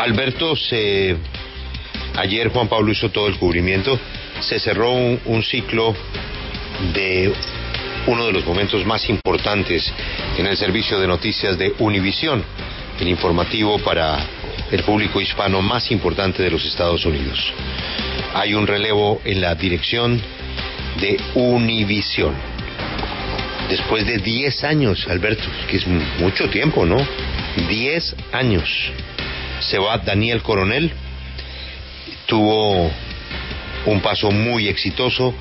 Alberto, se... ayer Juan Pablo hizo todo el cubrimiento, se cerró un, un ciclo de uno de los momentos más importantes en el servicio de noticias de Univisión, el informativo para el público hispano más importante de los Estados Unidos. Hay un relevo en la dirección de Univisión. Después de 10 años, Alberto, que es mucho tiempo, ¿no? 10 años. Se Daniel Coronel, tuvo un paso muy exitoso,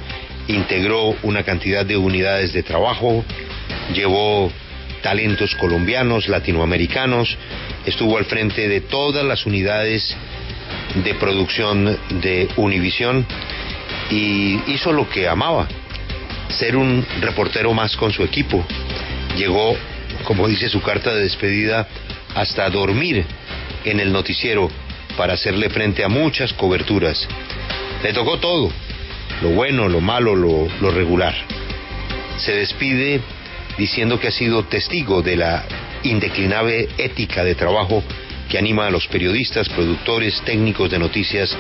integró una cantidad de unidades de trabajo, llevó talentos colombianos, latinoamericanos, estuvo al frente de todas las unidades de producción de Univisión y hizo lo que amaba, ser un reportero más con su equipo. Llegó, como dice su carta de despedida, hasta dormir en el noticiero para hacerle frente a muchas coberturas. Le tocó todo, lo bueno, lo malo, lo, lo regular. Se despide diciendo que ha sido testigo de la indeclinable ética de trabajo que anima a los periodistas, productores, técnicos de noticias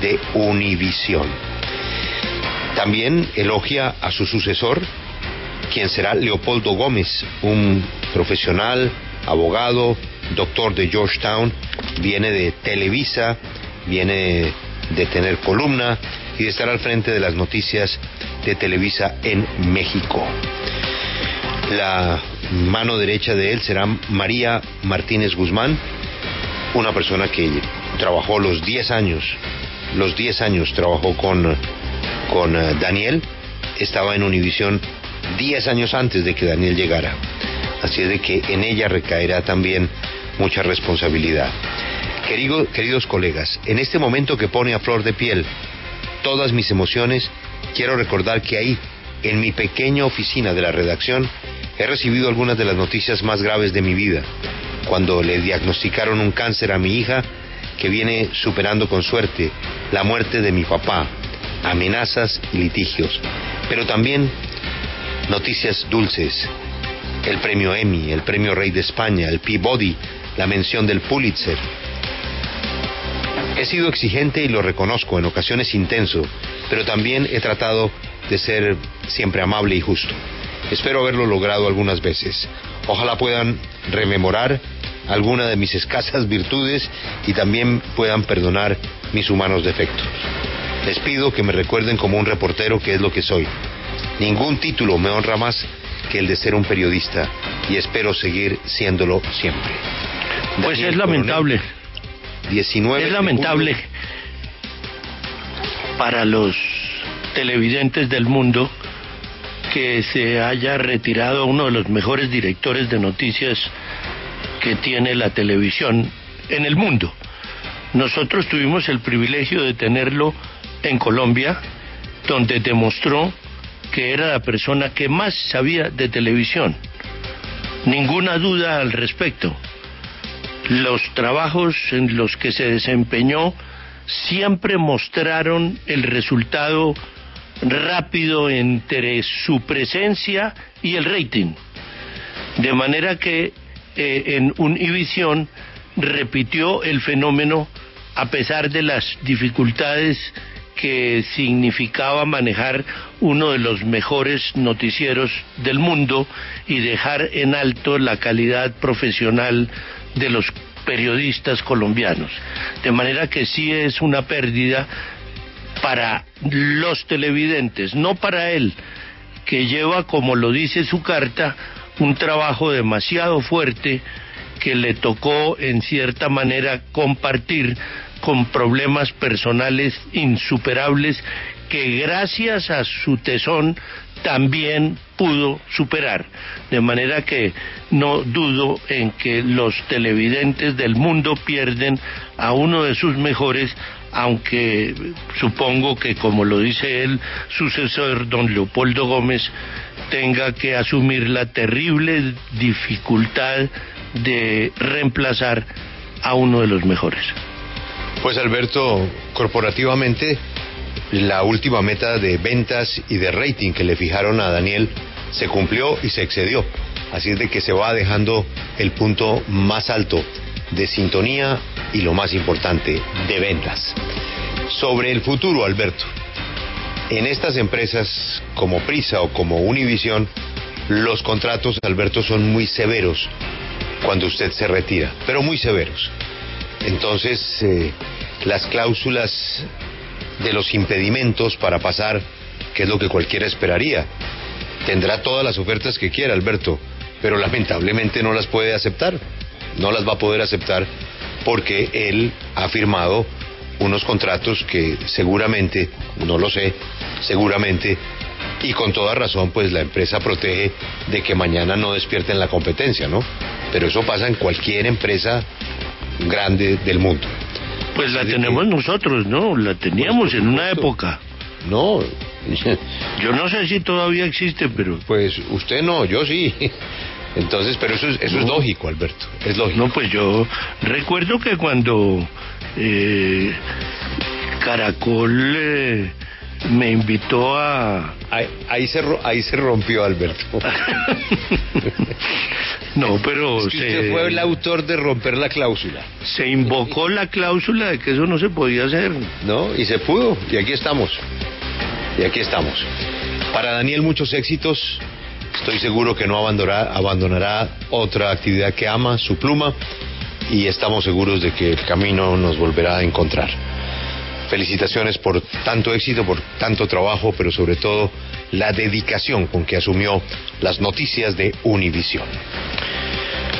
de Univisión. También elogia a su sucesor, quien será Leopoldo Gómez, un profesional, abogado, doctor de Georgetown, viene de Televisa, viene de tener columna y de estar al frente de las noticias de Televisa en México. La mano derecha de él será María Martínez Guzmán, una persona que trabajó los 10 años, los 10 años trabajó con, con uh, Daniel, estaba en Univisión 10 años antes de que Daniel llegara. Así es de que en ella recaerá también mucha responsabilidad. Querido, queridos colegas, en este momento que pone a flor de piel todas mis emociones, quiero recordar que ahí, en mi pequeña oficina de la redacción, he recibido algunas de las noticias más graves de mi vida. Cuando le diagnosticaron un cáncer a mi hija, que viene superando con suerte la muerte de mi papá, amenazas y litigios, pero también noticias dulces, el premio Emmy, el premio Rey de España, el Peabody, la mención del Pulitzer. He sido exigente y lo reconozco, en ocasiones intenso, pero también he tratado de ser siempre amable y justo. Espero haberlo logrado algunas veces. Ojalá puedan rememorar alguna de mis escasas virtudes y también puedan perdonar mis humanos defectos. Les pido que me recuerden como un reportero que es lo que soy. Ningún título me honra más que el de ser un periodista y espero seguir siéndolo siempre. Pues Daniel es lamentable. Coronel, 19 es lamentable para los televidentes del mundo que se haya retirado uno de los mejores directores de noticias que tiene la televisión en el mundo. Nosotros tuvimos el privilegio de tenerlo en Colombia, donde demostró que era la persona que más sabía de televisión. Ninguna duda al respecto. Los trabajos en los que se desempeñó siempre mostraron el resultado rápido entre su presencia y el rating. De manera que eh, en Univisión repitió el fenómeno a pesar de las dificultades que significaba manejar uno de los mejores noticieros del mundo y dejar en alto la calidad profesional de los periodistas colombianos. De manera que sí es una pérdida para los televidentes, no para él, que lleva, como lo dice su carta, un trabajo demasiado fuerte que le tocó en cierta manera compartir con problemas personales insuperables que gracias a su tesón también pudo superar. De manera que no dudo en que los televidentes del mundo pierden a uno de sus mejores, aunque supongo que, como lo dice el sucesor, don Leopoldo Gómez, tenga que asumir la terrible dificultad de reemplazar a uno de los mejores. Pues Alberto, corporativamente, la última meta de ventas y de rating que le fijaron a Daniel se cumplió y se excedió. Así es de que se va dejando el punto más alto de sintonía, y lo más importante, de ventas. Sobre el futuro, Alberto. En estas empresas como Prisa o como Univision, los contratos, Alberto, son muy severos cuando usted se retira, pero muy severos. Entonces, eh, las cláusulas de los impedimentos para pasar, que es lo que cualquiera esperaría, tendrá todas las ofertas que quiera, Alberto, pero lamentablemente no las puede aceptar. No las va a poder aceptar porque él ha firmado unos contratos que seguramente, no lo sé, seguramente, y con toda razón, pues la empresa protege de que mañana no despierten la competencia, ¿no? Pero eso pasa en cualquier empresa grande del mundo. Pues la tenemos nosotros, ¿no? La teníamos en una época. No. Yo no sé si todavía existe, pero... Pues usted no, yo sí. Entonces, pero eso es, eso es lógico, Alberto. Es lógico. No, pues yo recuerdo que cuando eh, Caracol eh, me invitó a... Ahí, se, ahí se rompió, Alberto. no, pero... Es usted fue el autor de romper la cláusula. Se invocó la cláusula de que eso no se podía hacer. No, y se pudo, y aquí estamos. Y aquí estamos. Para Daniel, muchos éxitos. Estoy seguro que no abandonará, abandonará otra actividad que ama, su pluma, y estamos seguros de que el camino nos volverá a encontrar. Felicitaciones por tanto éxito, por tanto trabajo, pero sobre todo la dedicación con que asumió las noticias de Univisión.